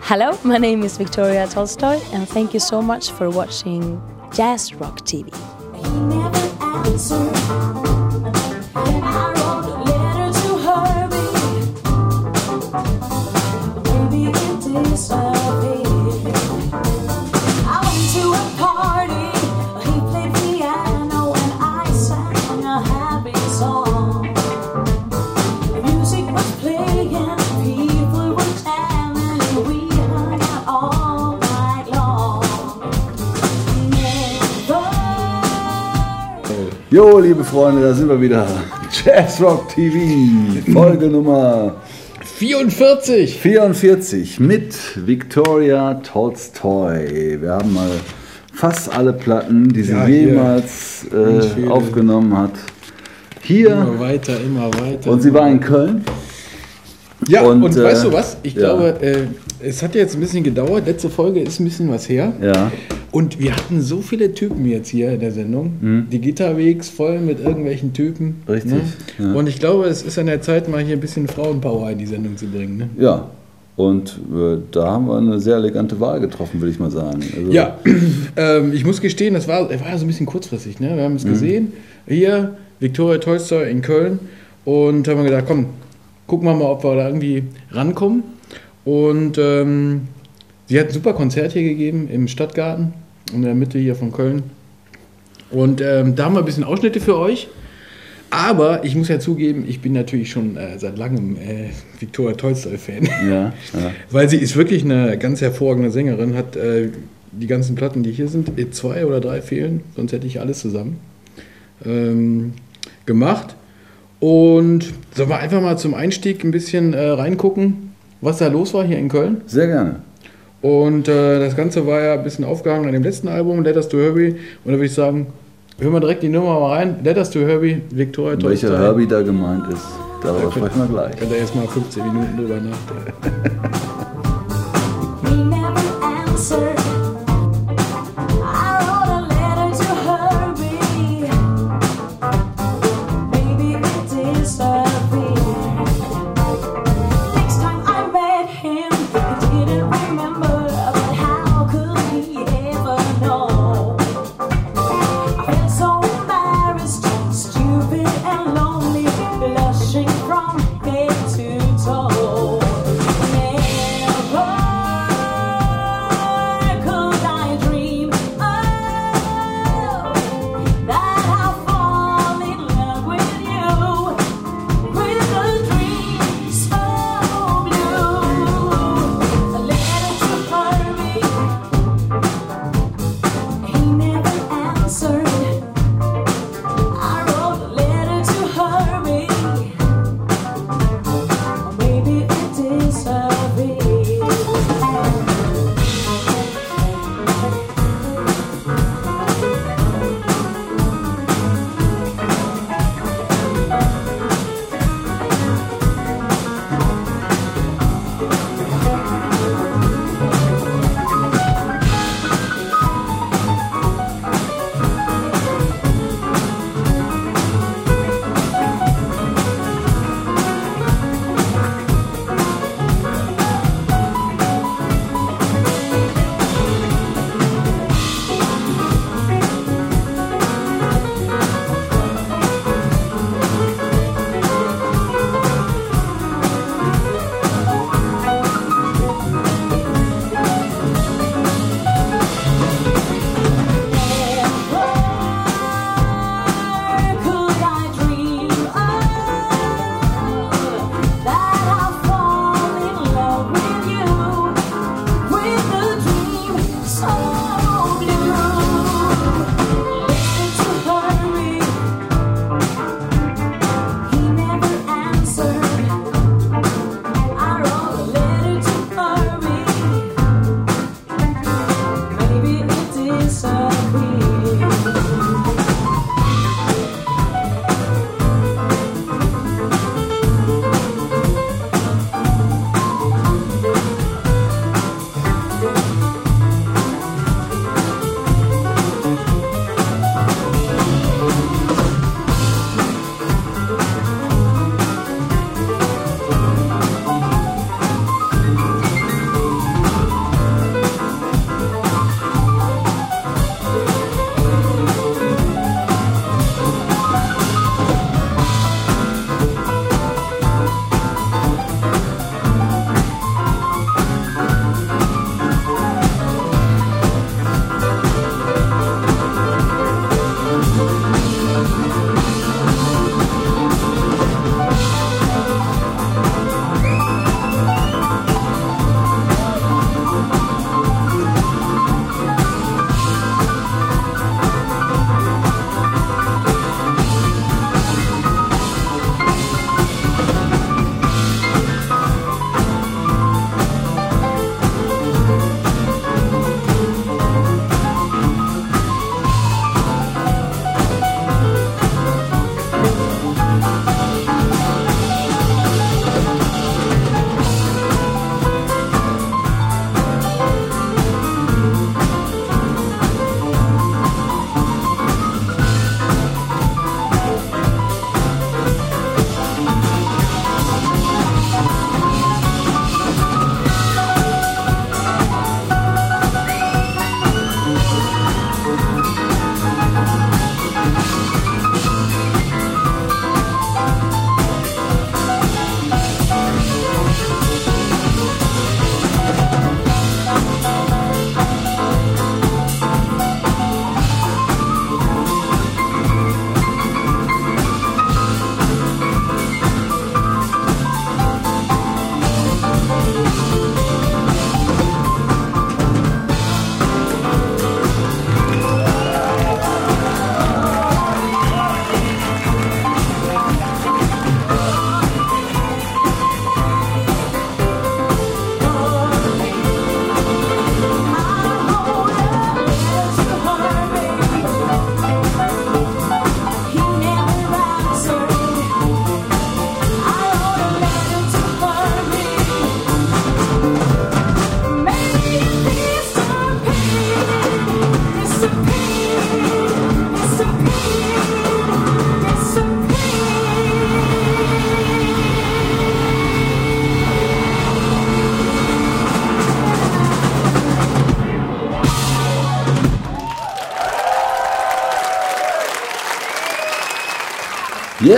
Hello, my name is Victoria Tolstoy, and thank you so much for watching Jazz Rock TV. Jo, liebe Freunde, da sind wir wieder. Jazz Rock TV, Folge Nummer 44. 44 mit Victoria Tolstoy. Wir haben mal fast alle Platten, die sie Ja, jemals äh, aufgenommen hat. Hier Immer weiter, immer weiter. und sie war in Köln. Ja, und, und, äh, weißt du was? Ich ja. glaube, äh, es hat jetzt ein bisschen gedauert. Letzte Folge ist ein bisschen was her. Ja, Und wir hatten so viele Typen jetzt hier in der Sendung. Die Gitterwegs voll mit irgendwelchen Typen. Mhm. Richtig, Ne? ja. Und ich glaube, es ist an der Zeit, mal hier ein bisschen Frauenpower in die Sendung zu bringen. Ne? ja. Und äh, da haben wir eine sehr elegante Wahl getroffen, würde ich mal sagen. Also, Ja, ähm, ich muss gestehen, das war, war so ein bisschen kurzfristig. Ne? Wir haben es Mhm. gesehen, hier, Viktoria Tolstoy in Köln. Und haben gedacht, komm, gucken wir mal, ob wir da irgendwie rankommen. Und ähm, sie hat ein super Konzert hier gegeben im Stadtgarten, in der Mitte hier von Köln. Und ähm, da haben wir ein bisschen Ausschnitte für euch. Aber ich muss ja zugeben, ich bin natürlich schon äh, seit langem äh, Viktoria Tolstoy-Fan. Ja, ja. Weil sie ist wirklich eine ganz hervorragende Sängerin, hat äh, die ganzen Platten, die hier sind, eh zwei oder drei fehlen, sonst hätte ich alles zusammen ähm, gemacht. Und sollen wir einfach mal zum Einstieg ein bisschen äh, reingucken, was da los war hier in Köln. Sehr gerne. Und äh, das Ganze war ja ein bisschen aufgehangen an dem letzten Album, Let Us to Herbie. Und da würde ich sagen, hören wir direkt die Nummer mal rein. Let Us to Herbie, Victoria Tolstoy. welcher Herbie da gemeint ist, darüber sprechen wir gleich. Könnt ihr jetzt mal 15 Minuten drüber nachdenken.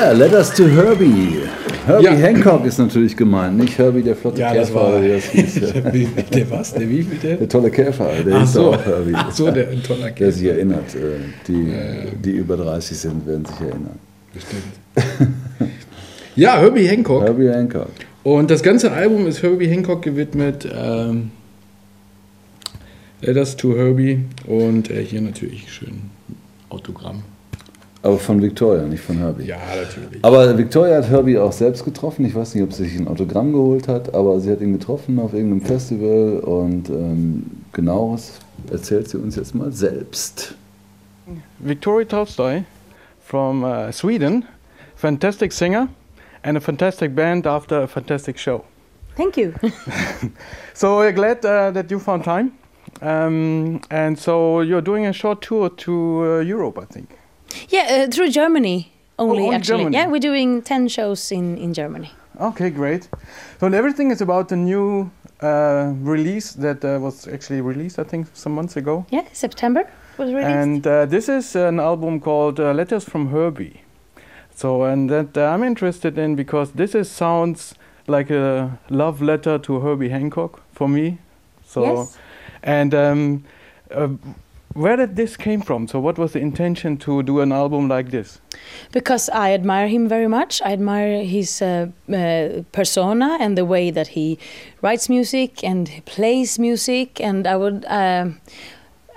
Yeah, Letters to Herbie. Herbie Ja. Hancock ist natürlich gemeint, nicht Herbie der flotte Ja, Käfer. das war. das hieß, ja. Wie- der was? Der wie der? Der tolle Käfer, der Ach hieß so, auch Herbie. ach so, der ein toller Der Käfer. sich erinnert. äh, Die, die über 30 sind, werden sich erinnern. Bestimmt. Ja, Herbie Hancock. Herbie Hancock. Und das ganze Album ist Herbie Hancock gewidmet. Ähm, Letters to Herbie. Und äh, hier natürlich schön Autogramm. Aber von Victoria, nicht von Herbie. Ja, natürlich. Aber Victoria hat Herbie auch selbst getroffen. Ich weiß nicht, ob sie sich ein Autogramm geholt hat, aber sie hat ihn getroffen auf irgendeinem Festival und ähm, genaueres erzählt sie uns jetzt mal selbst. Victoria Tolstoy from uh, Sweden, fantastic singer and a fantastic band after a fantastic show. Thank you. So we're glad uh, that you found time. Um, and so you're doing a short tour to uh, Europe, I think. Yeah, uh, through Germany only, only actually. Germany? Yeah, we're doing 10 shows in, in Germany. Okay, great. So everything is about the new uh, release that uh, was actually released, I think, some months ago. Yeah, September was released. And uh, this is an album called uh, Letters from Herbie. So, and that uh, I'm interested in because this is sounds like a love letter to Herbie Hancock for me. So, yes. and um, uh, where did this came from? So, what was the intention to do an album like this? Because I admire him very much. I admire his uh, uh, persona and the way that he writes music and he plays music. And I would, um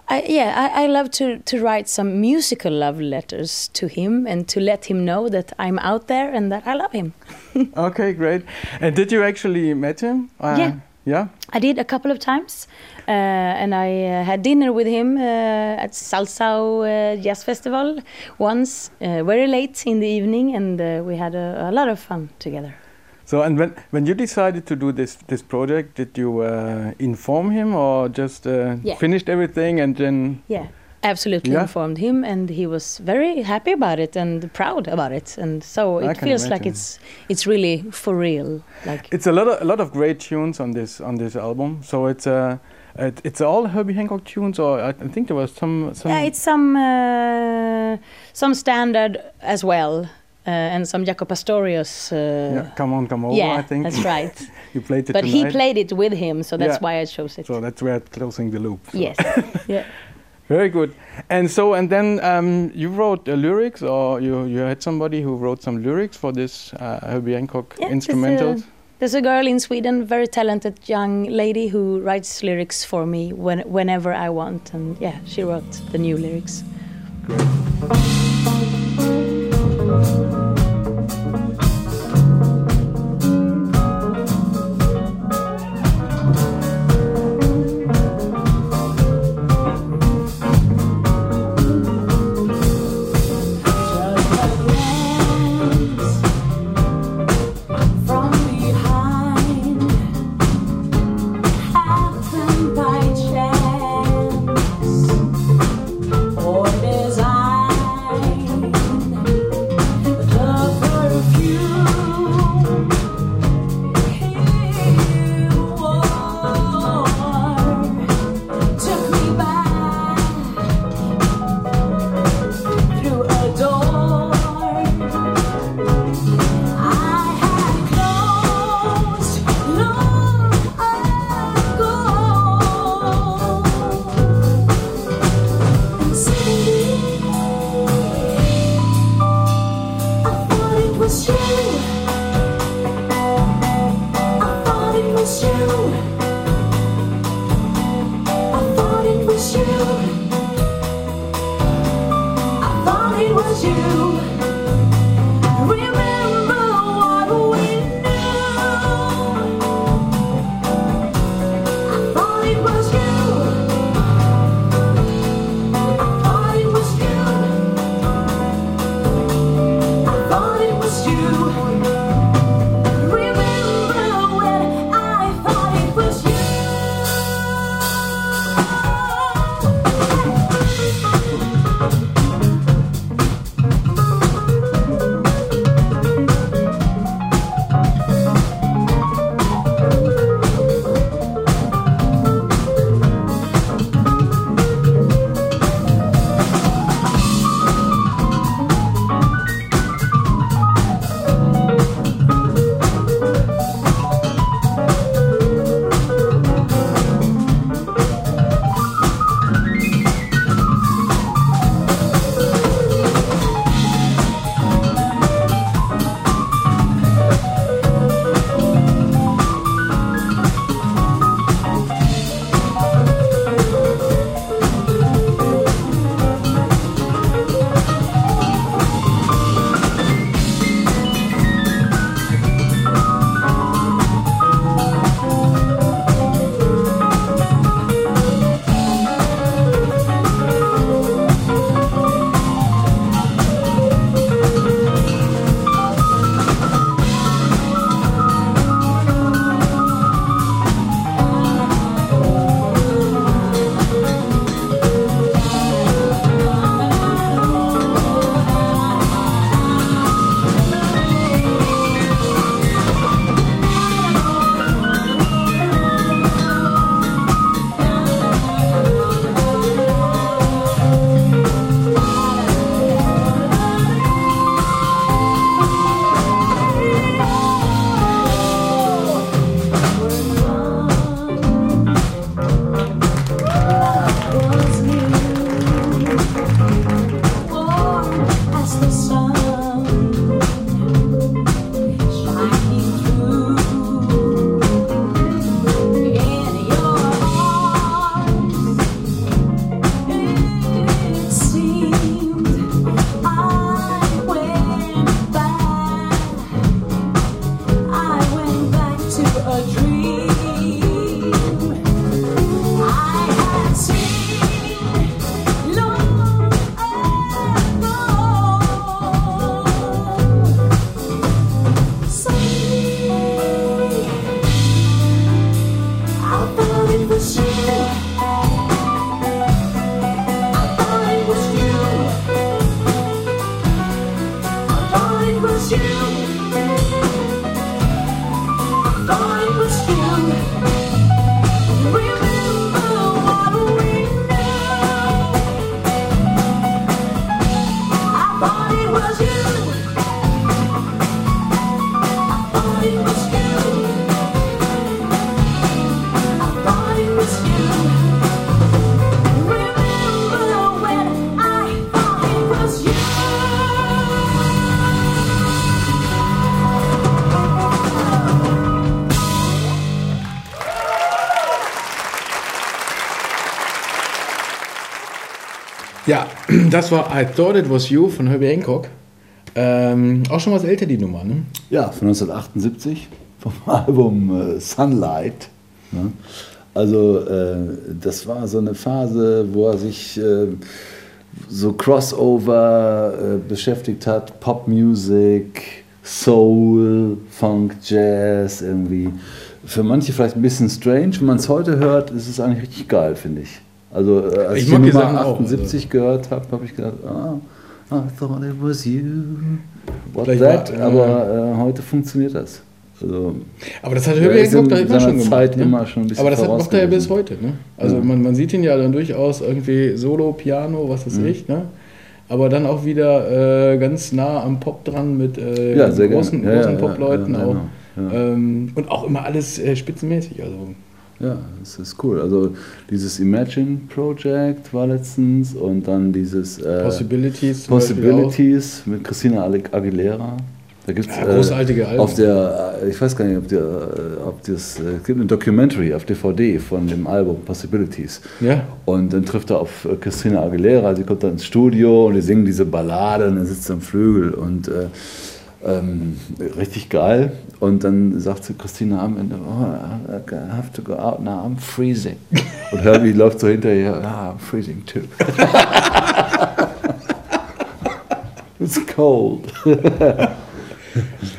I, yeah, I, I love to, to write some musical love letters to him and to let him know that I'm out there and that I love him. okay, great. And did you actually met him? Uh, Yeah. Yeah. I did a couple of times, uh, and I uh, had dinner with him uh, at Salsao uh, Jazz Festival once, uh, very late in the evening, and uh, we had a, a lot of fun together. So, and when when you decided to do this this project, did you uh, inform him or just uh, Yeah. finished everything and then? Yeah, absolutely Yeah. informed him, and he was very happy about it and proud about it, and so I it feels like it's it's really for real. Like It's a lot of a lot of great tunes on this on this album. So it's uh, it, it's all Herbie Hancock tunes, or I I think there was some some. yeah, it's some uh, some standard as well, uh, and some Jaco Pastorius. Uh, yeah, come on, come over. yeah, I think that's right. you played it but tonight. he played it with him, so that's Yeah. why I chose it. So that's where closing the loop. So. yes, yeah. Very good. And so and then um, you wrote uh, lyrics, or you you had somebody who wrote some lyrics for this uh, Herbie Hancock Yeah, there's a- There's a girl in Sweden, very talented young lady who writes lyrics for me when, whenever I want, and yeah, she wrote the new lyrics. From Ja, das war I Thought It Was You von Herbie Hancock. Ähm, auch schon was älter, die Nummer, ne? Ja, von 1978 vom Album äh, Sunlight. Ne? Also äh, das war so eine Phase, wo er sich äh, so Crossover äh, beschäftigt hat, Popmusik, Soul, Funk, Jazz irgendwie. Für manche vielleicht ein bisschen strange. Wenn man es heute hört, ist es eigentlich richtig geil, finde ich. Also äh, als Ich ich, die Nummer Sachen auch, 78 gehört habe, habe ich gedacht, ah, I thought it was you. What Vielleicht that? war- ja. Aber äh, heute funktioniert das. Also, Aber das hat Ja, Hancock in da immer schon gemacht. Zeit ne? immer schon ein Aber das hat, macht er ja bis heute. Ne? Also Ja. man, man sieht ihn ja dann durchaus irgendwie Solo, Piano, was weiß Mhm. ich. Ne? Aber dann auch wieder äh, ganz nah am Pop dran mit äh, Ja, großen. Ja, großen ja, ja, Popleuten ja, auch. genau, ja. Ähm, und auch immer alles äh, spitzenmäßig. Also. Ja, das ist cool. Also dieses Imagine Project war letztens und dann dieses äh, Possibilities. Possibilities mit Christina Aguilera. Da gibt es Ja, großartige Alben. auf der, äh, ich weiß gar nicht, ob, der, äh, ob das, äh, es gibt eine Documentary auf DVD von dem Album Possibilities. Ja, Und dann trifft er auf äh, Christina Aguilera, sie kommt dann ins Studio und die singen diese Ballade und er sitzt am Flügel und äh, ähm, richtig geil. Und dann sagt sie Christina am Ende, oh, I have to go out now, I'm freezing. Und Herbie läuft so hinterher, ah, I'm freezing too. It's cold. ja,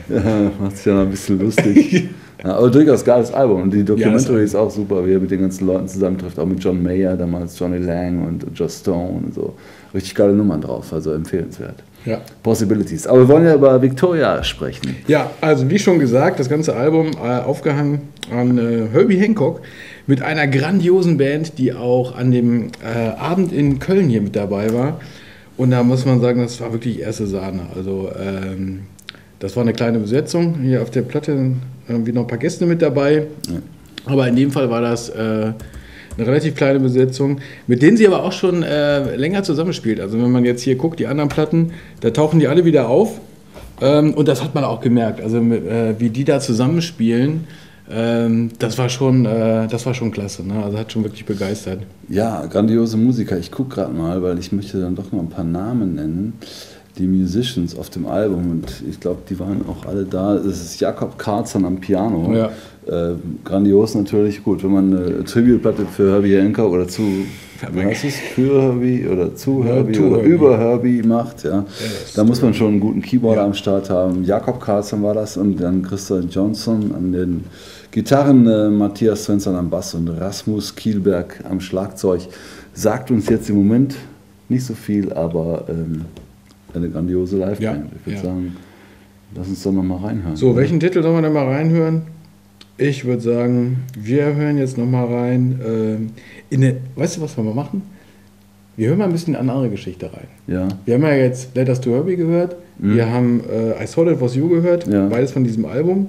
macht sich ja noch ein bisschen lustig. Ja, aber durchaus geiles Album. Und die Documentary Ja, ist auch super, wie er mit den ganzen Leuten zusammentrifft, auch mit John Mayer, damals Johnny Lang und Joss Stone und so. Richtig geile Nummern drauf, also empfehlenswert. ja. Possibilities. Aber wir wollen ja über Victoria sprechen. Ja, also wie schon gesagt, das ganze Album äh, aufgehangen an äh, Herbie Hancock mit einer grandiosen Band, die auch an dem äh, Abend in Köln hier mit dabei war. Und da muss man sagen, das war wirklich erste Sahne. Also ähm, das war eine kleine Besetzung. Hier auf der Platte irgendwie noch ein paar Gäste mit dabei. Aber in dem Fall war das äh, eine relativ kleine Besetzung, mit denen sie aber auch schon äh, länger zusammenspielt. Also wenn man jetzt hier guckt, die anderen Platten, da tauchen die alle wieder auf. Ähm, und das hat man auch gemerkt. Also äh, wie die da zusammenspielen, ähm, das war schon, äh, das war schon klasse. Ne? Also hat schon wirklich begeistert. Ja, grandiose Musiker. Ich gucke gerade mal, weil ich möchte dann doch noch ein paar Namen nennen. Die Musicians auf dem Album und ich glaube, die waren auch alle da. Es ist Jakob Karzan am Piano. Ja. Äh, grandios natürlich. Gut, wenn man eine Tribute-Platte für Herbie Hancock oder zu, es, für Herbie oder zu Ja, Herbie to oder Herbie. über Herbie macht, ja, da muss man schon einen guten Keyboarder Ja. am Start haben. Jakob Karzan war das und dann Christian Johnson an den Gitarren, äh, Matthias Svensson am Bass und Rasmus Kielberg am Schlagzeug. Sagt uns jetzt im Moment nicht so viel, aber ähm, eine grandiose Liveband. Ja, ich würde ja. sagen, lass uns doch nochmal reinhören. So, welchen Titel sollen wir denn mal reinhören? Ich würde sagen, wir hören jetzt nochmal rein. ähm, in eine, weißt du, was wir mal machen? Wir hören mal ein bisschen eine andere Geschichte rein. Ja, Wir haben ja jetzt Let Us to Herbie gehört. Wir haben äh, I Saw That Was You gehört. Mhm. Ja. Beides von diesem Album.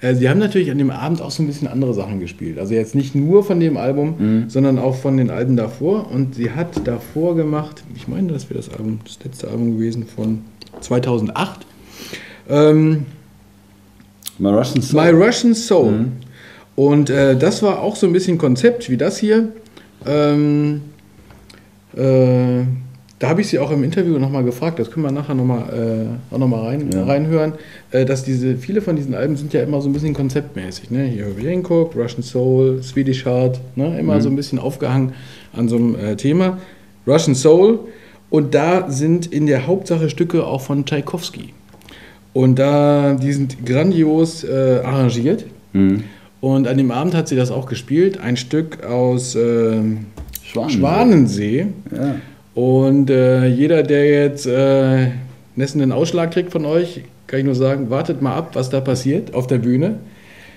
Äh, sie haben natürlich an dem Abend auch so ein bisschen andere Sachen gespielt. Also jetzt nicht nur von dem Album, Mhm. sondern auch von den Alben davor. Und sie hat davor gemacht, ich meine, das wäre das Album, das letzte Album gewesen von 2008. Ähm, My Russian Soul. My Russian Soul. Mhm. Und äh, das war auch so ein bisschen Konzept wie das hier. Ähm, äh, da habe ich sie auch im Interview nochmal gefragt, das können wir nachher nochmal äh, auch rein, Ja. reinhören, äh, dass diese, viele von diesen Alben sind ja immer so ein bisschen konzeptmäßig. Ne? Hier Herbie Hancock, Russian Soul, Swedish Heart, ne? immer so ein bisschen aufgehangen an so einem äh, Thema. Russian Soul und da sind in der Hauptsache Stücke auch von Tchaikovsky. Und da, die sind grandios äh, arrangiert. Mhm. Und an dem Abend hat sie das auch gespielt. Ein Stück aus ähm, Schwanensee. Schwanensee. Ja. Und äh, jeder, der jetzt äh, Nessen einen Ausschlag kriegt von euch, kann ich nur sagen, wartet mal ab, was da passiert auf der Bühne.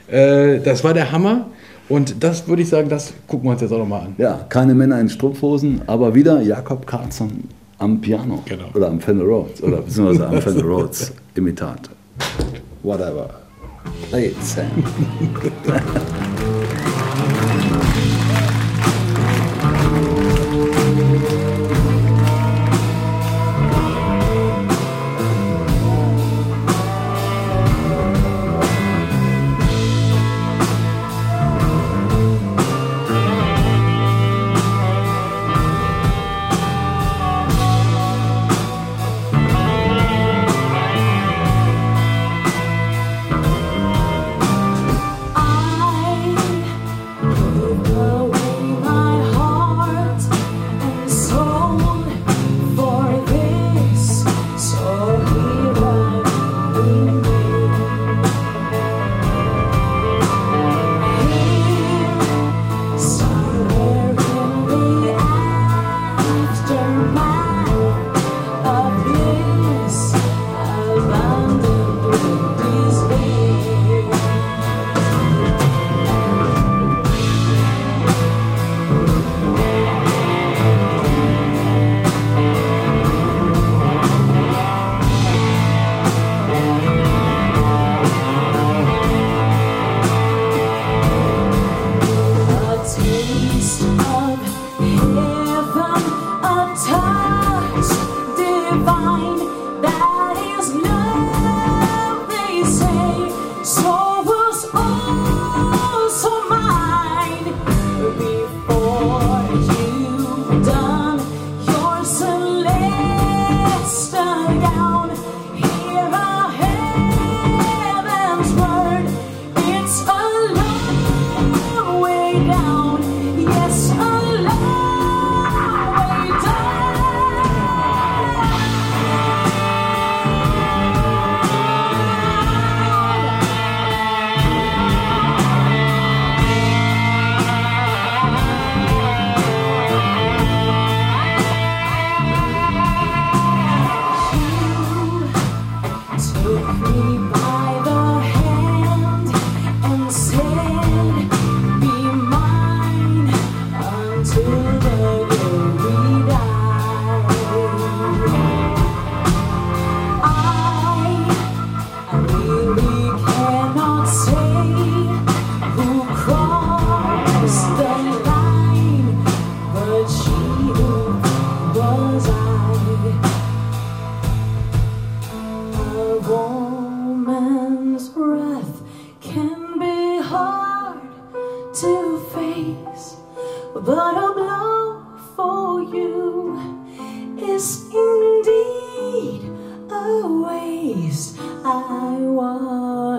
Äh, das war der Hammer. Und das würde ich sagen, das gucken wir uns jetzt auch nochmal an. Ja, keine Männer in Strumpfhosen, aber wieder Jakob Karlsson am Piano. Genau. Oder am Fender Rhodes. Oder beziehungsweise am Fender Rhodes Imitat. Whatever. Play it, Sam. divine. That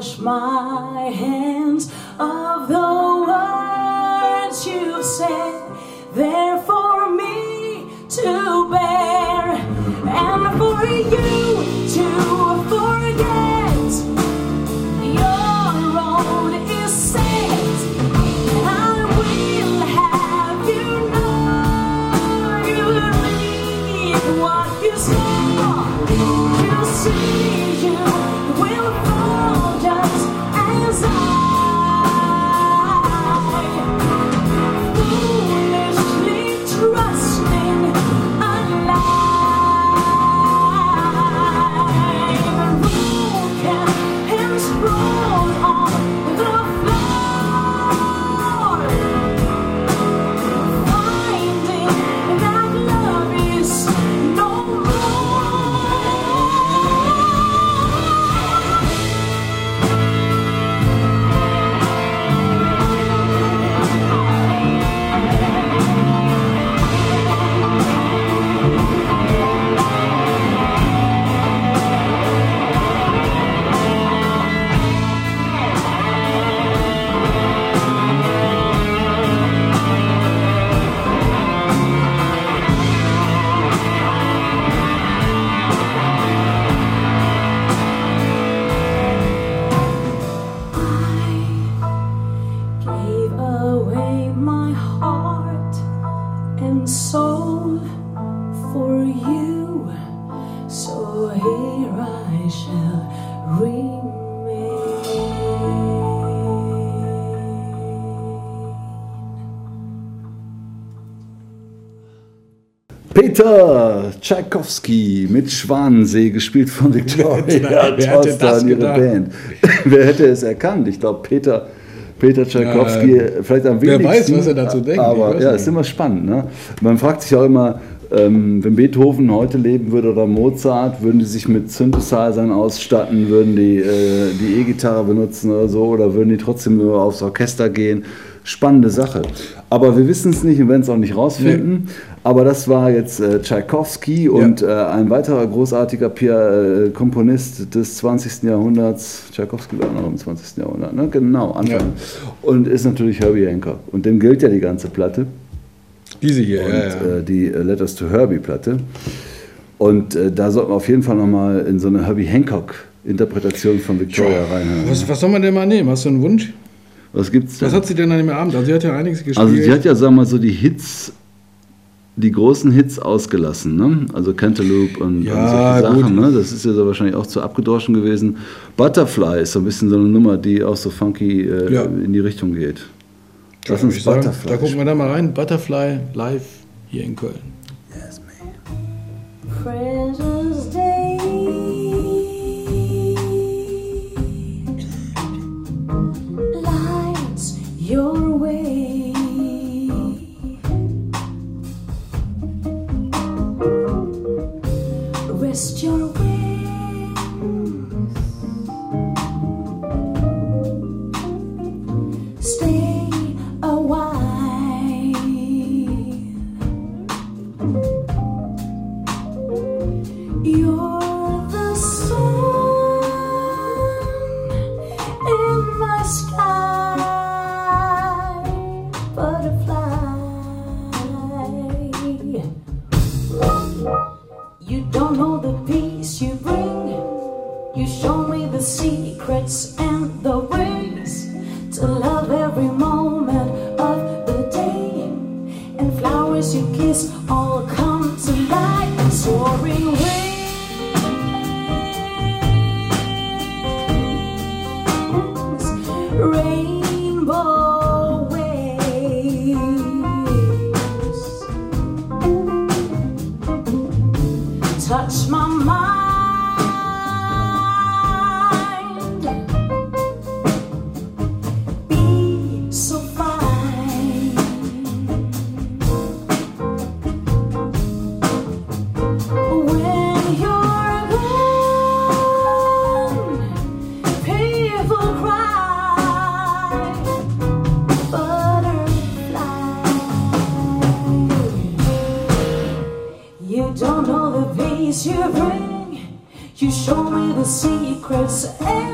wash my hands of the Peter Tchaikovsky mit Schwanensee, gespielt von Victoria Wer und ihre? Band. Wer hätte es erkannt? Ich glaube, Peter, Peter Tchaikovsky, Ja, vielleicht am wer wenigsten. weiß, was er dazu denkt, Aber ja, nicht. ist immer spannend. Ne? Man fragt sich auch immer, ähm, wenn Beethoven heute leben würde oder Mozart, würden die sich mit Synthesizern ausstatten, würden die äh, die E-Gitarre benutzen oder so, oder würden die trotzdem nur aufs Orchester gehen? Spannende Sache. Aber wir wissen es nicht und werden es auch nicht rausfinden. Aber das war jetzt äh, Tchaikovsky und äh, ein weiterer großartiger Pia äh, Komponist des 20. Jahrhunderts. Tchaikovsky war noch im 20. Jahrhundert, ne? genau, Anfang. Ja. Und ist natürlich Herbie Hancock. Und dem gilt ja die ganze Platte Diese hier, und ja, ja. Äh, die äh, Letters to Herbie Platte. Und äh, da sollten wir auf jeden Fall nochmal in so eine Herbie Hancock Interpretation von Victoria reinhören. Was, was soll man denn mal nehmen? Hast du einen Wunsch? Was gibt's denn? Was hat sie denn an dem Abend? Also sie hat ja einiges gespielt. also sie hat ja, sagen wir mal, so die Hits, die großen Hits ausgelassen, ne? Also Cantaloupe und, Ja, und solche Sachen, gut. ne? Das ist ja so wahrscheinlich auch zu abgedroschen gewesen. Butterfly ist so ein bisschen so eine Nummer, die auch so funky äh, Ja. in die Richtung geht. Lass uns ich sagen, Butterfly Da gucken wir da mal rein. Butterfly live hier in Köln. Yes, man. Show me the secrets eh?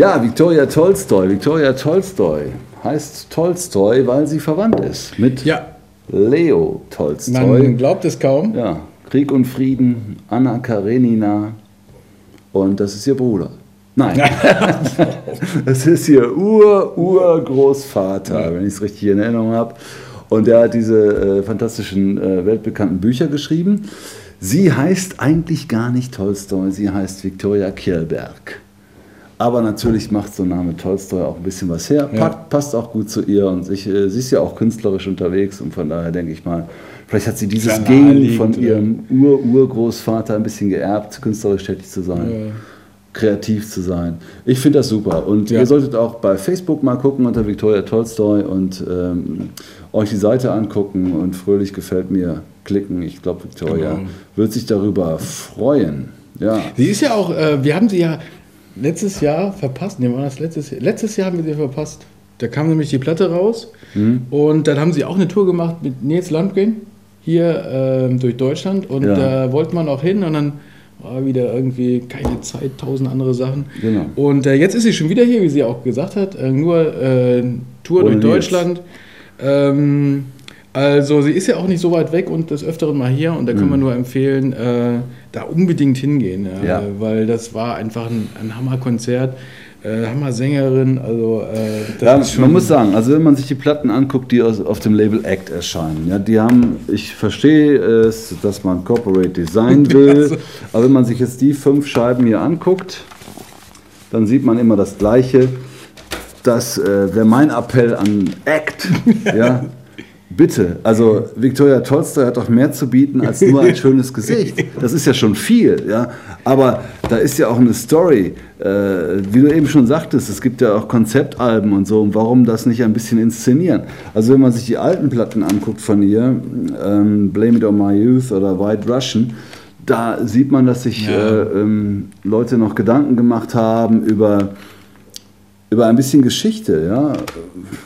Ja, Viktoria Tolstoi. Viktoria Tolstoi heißt Tolstoi, weil sie verwandt ist mit Ja, Leo Tolstoi. man glaubt es kaum. Ja, Krieg und Frieden, Anna Karenina und das ist ihr Bruder. Nein, das ist ihr Ur-Urgroßvater, wenn ich es richtig in Erinnerung habe. Und der hat diese äh, fantastischen, äh, weltbekannten Bücher geschrieben. Sie heißt eigentlich gar nicht Tolstoi, sie heißt Viktoria Kjellberg. Aber natürlich macht so ein Name Tolstoi auch ein bisschen was her. Ja. Pa- Passt auch gut zu ihr und sich, äh, sie ist ja auch künstlerisch unterwegs und von daher denke ich mal, vielleicht hat sie dieses Sehr Gen von ihrem Ur-Urgroßvater ein bisschen geerbt, künstlerisch tätig zu sein, Ja. kreativ zu sein. Ich finde das super und Ja. ihr solltet auch bei Facebook mal gucken unter Viktoria Tolstoi und ähm, euch die Seite angucken und fröhlich gefällt mir klicken. Ich glaube, Viktoria Genau. wird sich darüber freuen. Ja. Sie ist ja auch, äh, wir haben sie ja letztes Jahr verpasst. Ne, war das letztes Jahr? Letztes Jahr haben wir sie verpasst. Da kam nämlich die Platte raus Mhm. und dann haben sie auch eine Tour gemacht mit Nils Landgren hier ähm, durch Deutschland und Ja. da wollte man auch hin und dann war wieder irgendwie keine Zeit, tausend andere Sachen. Genau. Und äh, jetzt ist sie schon wieder hier, wie sie auch gesagt hat, äh, nur äh, Tour Ohne durch Nils. Deutschland. Ähm, also sie ist ja auch nicht so weit weg und des Öfteren mal hier und da kann man nur empfehlen, äh, da unbedingt hingehen, Mhm. Ja. weil das war einfach ein, ein Hammerkonzert, äh, Hammer-Sängerin, also äh, Ja, man muss sagen, also wenn man sich die Platten anguckt, die aus, auf dem Label Act erscheinen, ja, die haben, ich verstehe es, dass man Corporate Design will, aber wenn man sich jetzt die fünf Scheiben hier anguckt, dann sieht man immer das Gleiche. Das äh, wäre mein Appell an Act, ja. Bitte, also Victoria Tolstoy hat doch mehr zu bieten als nur ein schönes Gesicht. Das ist ja schon viel, ja. Aber da ist ja auch eine Story, äh, wie du eben schon sagtest. Es gibt ja auch Konzeptalben und so. Und warum das nicht ein bisschen inszenieren? Also wenn man sich die alten Platten anguckt von ihr, ähm, Blame It on My Youth oder White Russian, da sieht man, dass sich Ja. äh, ähm, Leute noch Gedanken gemacht haben über über ein bisschen Geschichte. Ja?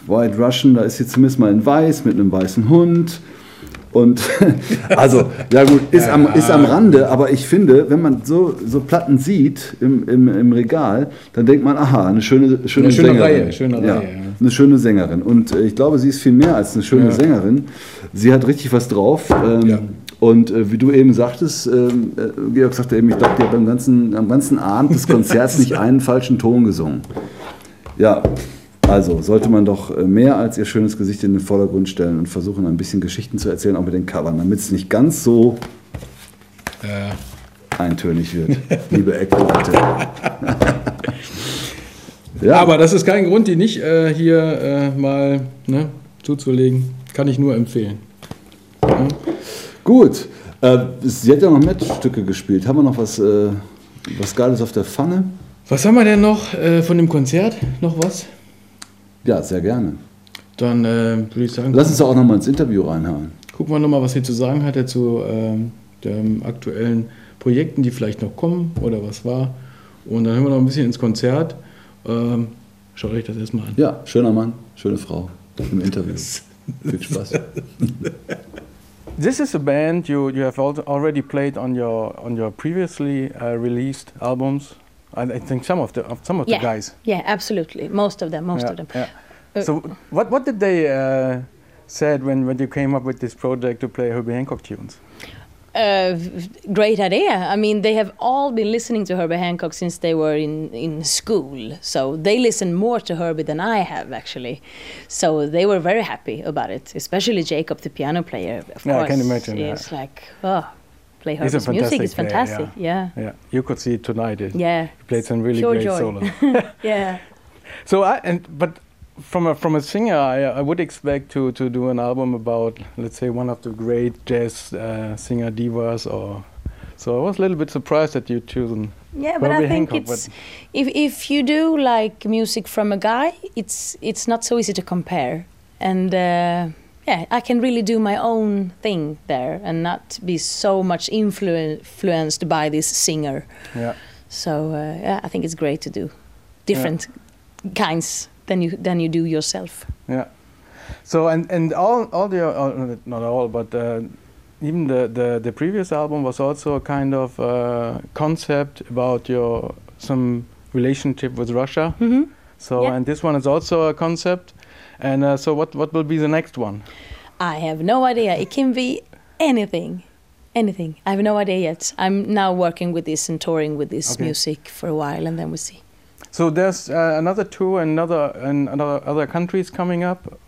White Russian, da ist sie zumindest mal in weiß mit einem weißen Hund. Und also, ja gut, ist, am, ist am Rande, aber ich finde, wenn man so, so Platten sieht im, im, im Regal, dann denkt man, aha, eine schöne, schöne, Eine schöne Sängerin. Reihe, schöne ja, Reihe, ja. Eine schöne Sängerin. Und äh, ich glaube, sie ist viel mehr als eine schöne Ja. Sängerin. Sie hat richtig was drauf. Ähm, Ja. Und äh, wie du eben sagtest, ähm, äh, Georg sagte eben, ich glaube, die hat beim ganzen, am ganzen Abend des Konzerts nicht einen falschen Ton gesungen. Ja, also sollte man doch äh, mehr als ihr schönes Gesicht in den Vordergrund stellen und versuchen, ein bisschen Geschichten zu erzählen, auch mit den Covern, damit es nicht ganz so Äh, eintönig wird, liebe Eckleute. ja, Aber das ist kein Grund, die nicht äh, hier äh, mal ne, zuzulegen. Kann ich nur empfehlen. gut. Äh, sie hat ja noch mehr Stücke gespielt. Haben wir noch was, äh, was Geiles auf der Pfanne? Was haben wir denn noch äh, von dem Konzert? Noch was? Ja, sehr gerne. Dann äh, würde ich sagen, Lass uns auch noch mal ins Interview reinhauen. gucken wir nochmal, was sie zu sagen hatte zu ähm, den aktuellen Projekten, die vielleicht noch kommen oder was war. Und dann hören wir noch ein bisschen ins Konzert. Ähm, schaut euch das erstmal an. Ja, schöner Mann, schöne Frau im Interview. Viel Spaß. This is a band you, you have al- already played on your on your previously uh, released albums. I, I think some of the of some of Yeah. the guys. Yeah, absolutely. Most of them. Most yeah, of them. yeah. Uh, so what what did they uh, said when when you came up with this project to play Herbie Hancock tunes? Uh, great idea. I mean, they have all been listening to Herbie Hancock since they were in, in school. So they listen more to Herbie than I have, actually. So they were very happy about it, especially Jacob, the piano player. Of Yeah, I course, can imagine. It's like, oh, play a music is fantastic fantastic. Yeah. Yeah, you could see it tonight. It, Yeah. He played some really Pure great joy. solo. Yeah. So I and but from a from a singer, I, I would expect to to do an album about let's say one of the great jazz uh, singer divas or. So I was a little bit surprised that you chosen. Yeah, but I think Hancock, it's if if you do like music from a guy, it's it's not so easy to compare, and uh, yeah, I can really do my own thing there and not be so much influ- influenced by this singer. Yeah. So uh, yeah, I think it's great to do different kinds than you than you do yourself. Yeah. So and and all all the uh, not all but uh, even the, the the previous album was also a kind of uh, concept about your some relationship with Russia. Mhm. So, Yeah. and this one is also a concept. And uh, so, what, what will be the next one? I have no idea. It can be anything. Anything. I have no idea yet. I'm now working with this and touring with this Okay. music for a while, and then we see. So there's uh, another tour in another in another other countries coming up.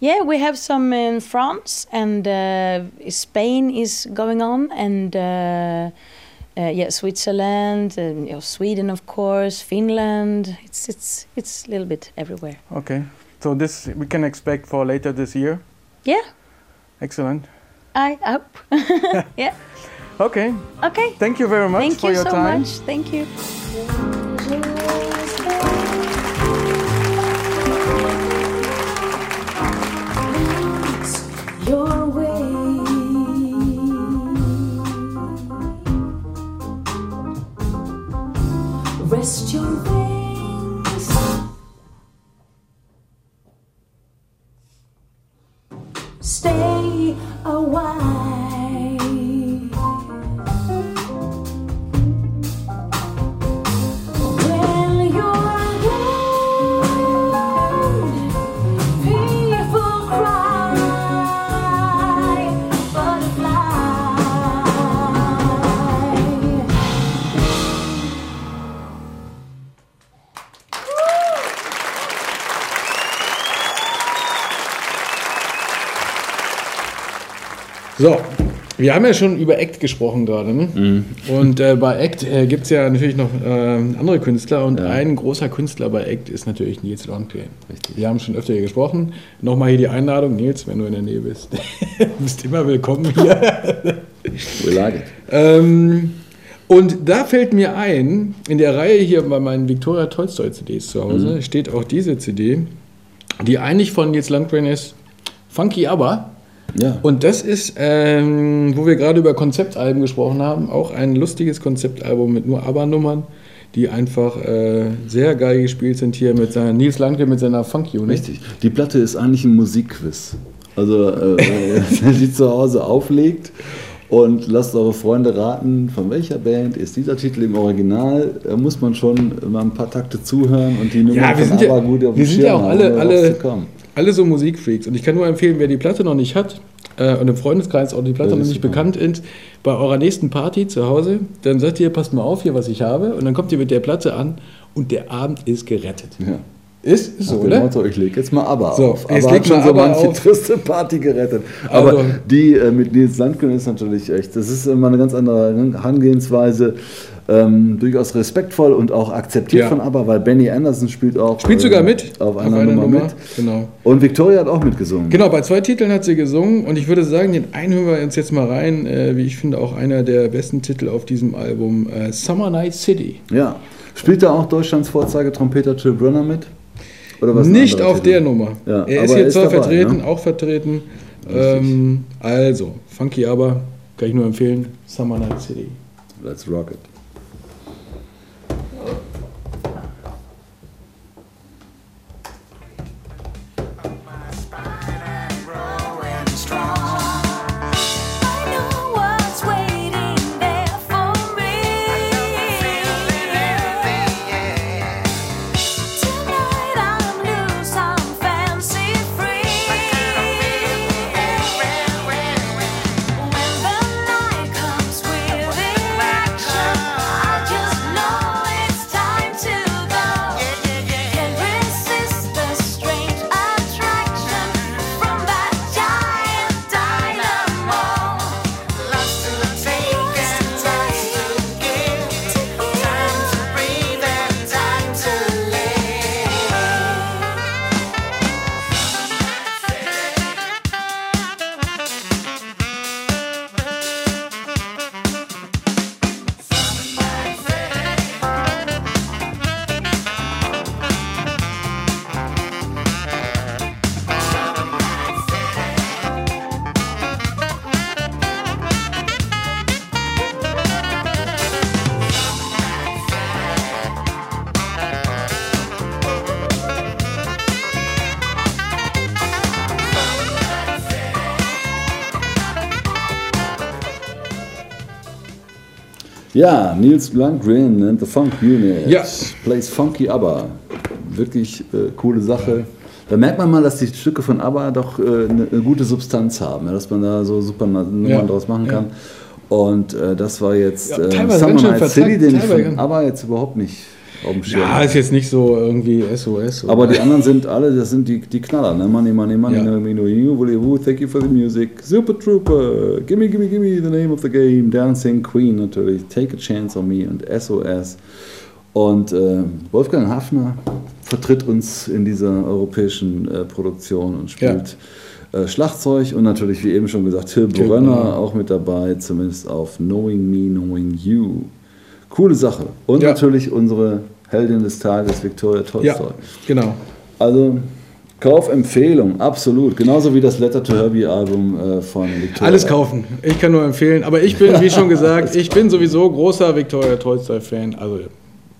Yeah, we have some in France and uh, Spain is going on, and uh, uh, yeah, Switzerland, and, you know, Sweden, of course, Finland. It's it's it's a little bit everywhere. Okay. So this we can expect for later this year. Yeah, Excellent. I hope. yeah. Okay. Okay. Thank you very much Thank for you your so time. much. Thank you. Wir haben ja schon über Act gesprochen gerade. Ne? Mhm. Und äh, bei Act äh, gibt es ja natürlich noch äh, andere Künstler und ein großer Künstler bei Act ist natürlich Nils Lundgren. Richtig. Wir haben schon öfter hier gesprochen. Nochmal hier die Einladung, Nils, wenn du in der Nähe bist. du bist immer willkommen hier. It. Ähm, und da fällt mir ein, in der Reihe hier bei meinen Victoria Tolstoy CDs zu Hause steht auch diese CD, die eigentlich von Nils Landgren ist, Funky Aber. Ja. Und das ist, ähm, wo wir gerade über Konzeptalben gesprochen haben, auch ein lustiges Konzeptalbum mit nur Aber-Nummern, die einfach äh, sehr geil gespielt sind hier mit seiner Nils Landgren mit seiner Funk-Unit. Richtig. Die Platte ist eigentlich ein Musikquiz. Also, äh, wenn ihr die zu Hause auflegt und lasst eure Freunde raten, von welcher Band ist dieser Titel im Original, da muss man schon mal ein paar Takte zuhören und die Nummer Ja, wir von sind ja, gut auf wir sind ja auch alle, alle. Alle so Musikfreaks. Und ich kann nur empfehlen, wer die Platte noch nicht hat äh, und im Freundeskreis auch die Platte Das noch nicht bekannt ist, bei eurer nächsten Party zu Hause, dann sagt ihr, passt mal auf hier, was ich habe. Und dann kommt ihr mit der Platte an und der Abend ist gerettet. Ja. Ist, ist so, oder? Motto, ich lege jetzt mal ABBA So, auf. Aber hat schon so manche auf. triste Party gerettet. Aber Also- die äh, mit Nils Landgren ist natürlich echt, das ist immer eine ganz andere Herangehensweise. Ähm, durchaus respektvoll und auch akzeptiert Ja. von ABBA, weil Benny Anderson spielt auch Spielt äh, sogar mit. auf einer Nummer, mit. Genau. Und Victoria hat auch mitgesungen. Genau, bei zwei Titeln hat sie gesungen und ich würde sagen, den einen hören wir uns jetzt mal rein, äh, wie ich finde, auch einer der besten Titel auf diesem Album, äh, Summer Night City. Ja. Spielt da auch Deutschlands Vorzeigetrompeter Jill Brunner mit? Nicht auf der Nummer. Ja, er ist er hier zwar dabei, vertreten, ne? auch vertreten. Ähm, also, Funky aber, kann ich nur empfehlen, Summer Night City. Let's rock it. Ja, Nils Lundgren and the Funk Unit. Ja. Plays Funky ABBA. Wirklich äh, coole Sache. Da merkt man mal, dass die Stücke von ABBA doch äh, eine, eine gute Substanz haben, ja, dass man da so super Nummern Ja, draus machen ja. kann. Und äh, das war jetzt Ja, äh, Summer Night City, den ich von ABBA jetzt überhaupt nicht auf dem Schirm Ja, ist jetzt nicht so irgendwie SOS. Oder? Aber die anderen sind alle, das sind die, die Knaller, ne? Money, money, money, Ja. no, me, no, you, Willy Woo, thank you for the music. Super Trooper, gimme, gimme, gimme, the name of the game. Dancing Queen natürlich, Take a Chance on Me und SOS. Und äh, Wolfgang Hafner vertritt uns in dieser europäischen äh, Produktion und spielt äh, Schlagzeug und natürlich, wie eben schon gesagt, Till Brönner. auch mit dabei, zumindest auf Knowing Me, Knowing You. Coole Sache. Und Ja. natürlich unsere Heldin des Tages, Victoria Tolstoy. ja, genau. Also Kaufempfehlung, absolut. Genauso wie das Letter to Herbie Album äh, von Victoria. Alles kaufen. Ich kann nur empfehlen. Aber ich bin, wie schon gesagt, ich bin sowieso großer Victoria Tolstoy-Fan. Also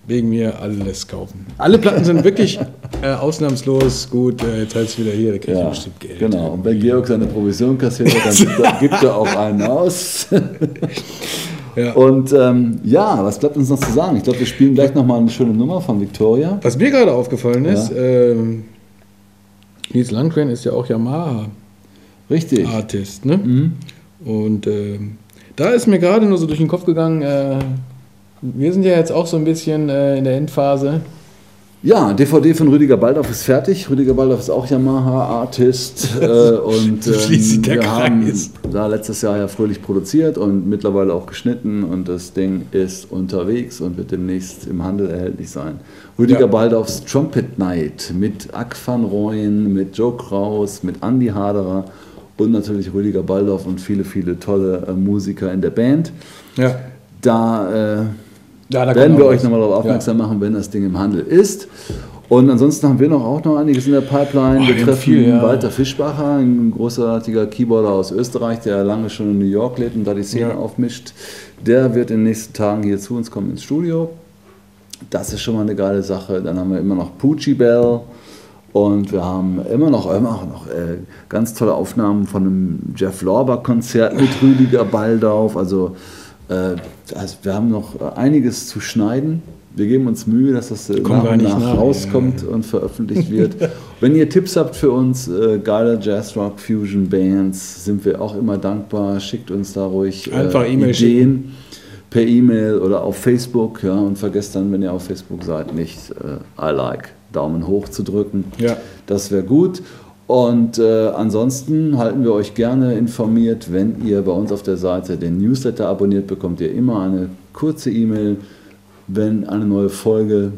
wegen mir alles kaufen. Alle Platten sind wirklich äh, ausnahmslos gut. Äh, jetzt heißt es wieder hier, da kriege ich Ja, bestimmt Geld. genau. Und wenn Georg seine Provision kassiert dann gibt er, gibt er auch einen aus. Ja. Und ähm, ja, was bleibt uns noch zu sagen? Ich glaube, wir spielen gleich nochmal eine schöne Nummer von Victoria. Was mir gerade aufgefallen ist, Ja. ähm, Nils Landgren ist ja auch Yamaha-Artist. Richtig. Ne? Mhm. Und ähm, da ist mir gerade nur so durch den Kopf gegangen, äh, wir sind ja jetzt auch so ein bisschen äh, in der Endphase. Ja, DVD von Rüdiger Baldorf ist fertig. Rüdiger Baldorf ist auch Yamaha-Artist. Äh, und ähm, der wir haben da letztes Jahr ja fröhlich produziert und mittlerweile auch geschnitten. Und das Ding ist unterwegs und wird demnächst im Handel erhältlich sein. Rüdiger Ja. Baldorfs Trumpet Night mit Ack van Rooyen, mit Joe Kraus, mit Andy Haderer und natürlich Rüdiger Baldorf und viele, viele tolle äh, Musiker in der Band. Ja. Da äh, Ja, da werden wir euch nochmal darauf aufmerksam machen, wenn das Ding im Handel ist. Und ansonsten haben wir noch auch noch einiges in der Pipeline. Oh, wir treffen viel, ja. Walter Fischbacher, ein großartiger Keyboarder aus Österreich, der lange schon in New York lebt und da die Szene Ja. aufmischt. Der wird in den nächsten Tagen hier zu uns kommen ins Studio. Das ist schon mal eine geile Sache. Dann haben wir immer noch Poochie Bell. Und wir haben immer noch, immer noch äh, ganz tolle Aufnahmen von einem Jeff Lorber-Konzert mit Rüdiger Baldauf. Also wir haben noch äh, einiges zu schneiden. Wir geben uns Mühe, dass das äh, Kommen nach und nach nach, rauskommt und veröffentlicht wird. Wenn ihr Tipps habt für uns, äh, geile Jazz-Rock, Fusion-Bands, sind wir auch immer dankbar. Schickt uns da ruhig äh, Einfach E-Mail Ideen per E-Mail oder auf Facebook. Ja, und vergesst dann, wenn ihr auf Facebook seid, nicht äh, I like, Daumen hoch zu drücken. Ja. Das wäre gut. Und äh, ansonsten halten wir euch gerne informiert, wenn ihr bei uns auf der Seite den Newsletter abonniert, bekommt ihr immer eine kurze E-Mail, wenn eine neue Folge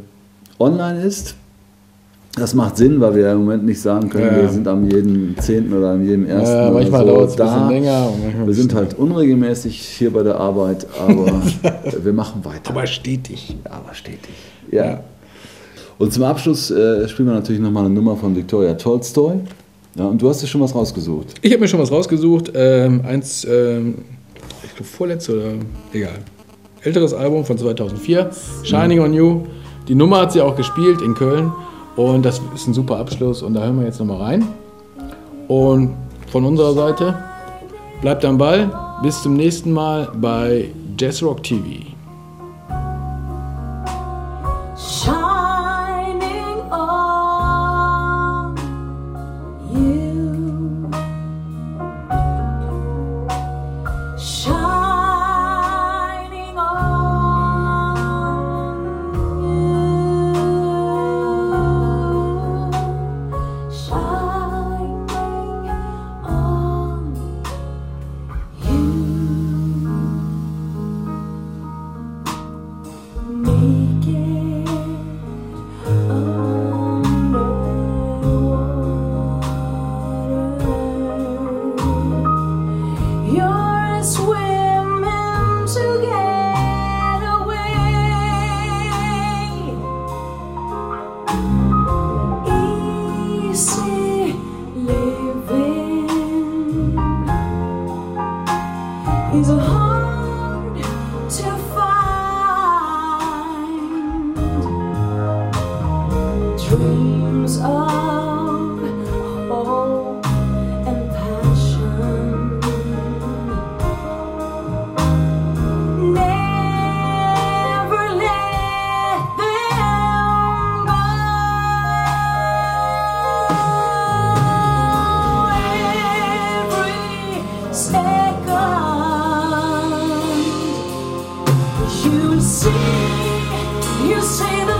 online ist. Das macht Sinn, weil wir ja im Moment nicht sagen können, Ja. wir sind am jeden 10. oder am jeden 1. Ja, manchmal so dauert es ein bisschen länger. Wir sind halt unregelmäßig hier bei der Arbeit, aber wir machen weiter. aber stetig. Ja, aber stetig. Ja. Und zum Abschluss äh, spielen wir natürlich nochmal eine Nummer von Victoria Tolstoy. Ja, und du hast dir schon was rausgesucht. Ich habe mir schon was rausgesucht. Ähm, eins, ähm, ich glaube, vorletzte oder egal. Älteres Album von 2004, Shining on You. Die Nummer hat sie auch gespielt in Köln. Und das ist ein super Abschluss. Und da hören wir jetzt nochmal rein. Und von unserer Seite, bleibt am Ball. Bis zum nächsten Mal bei Jazzrock TV. See. You say the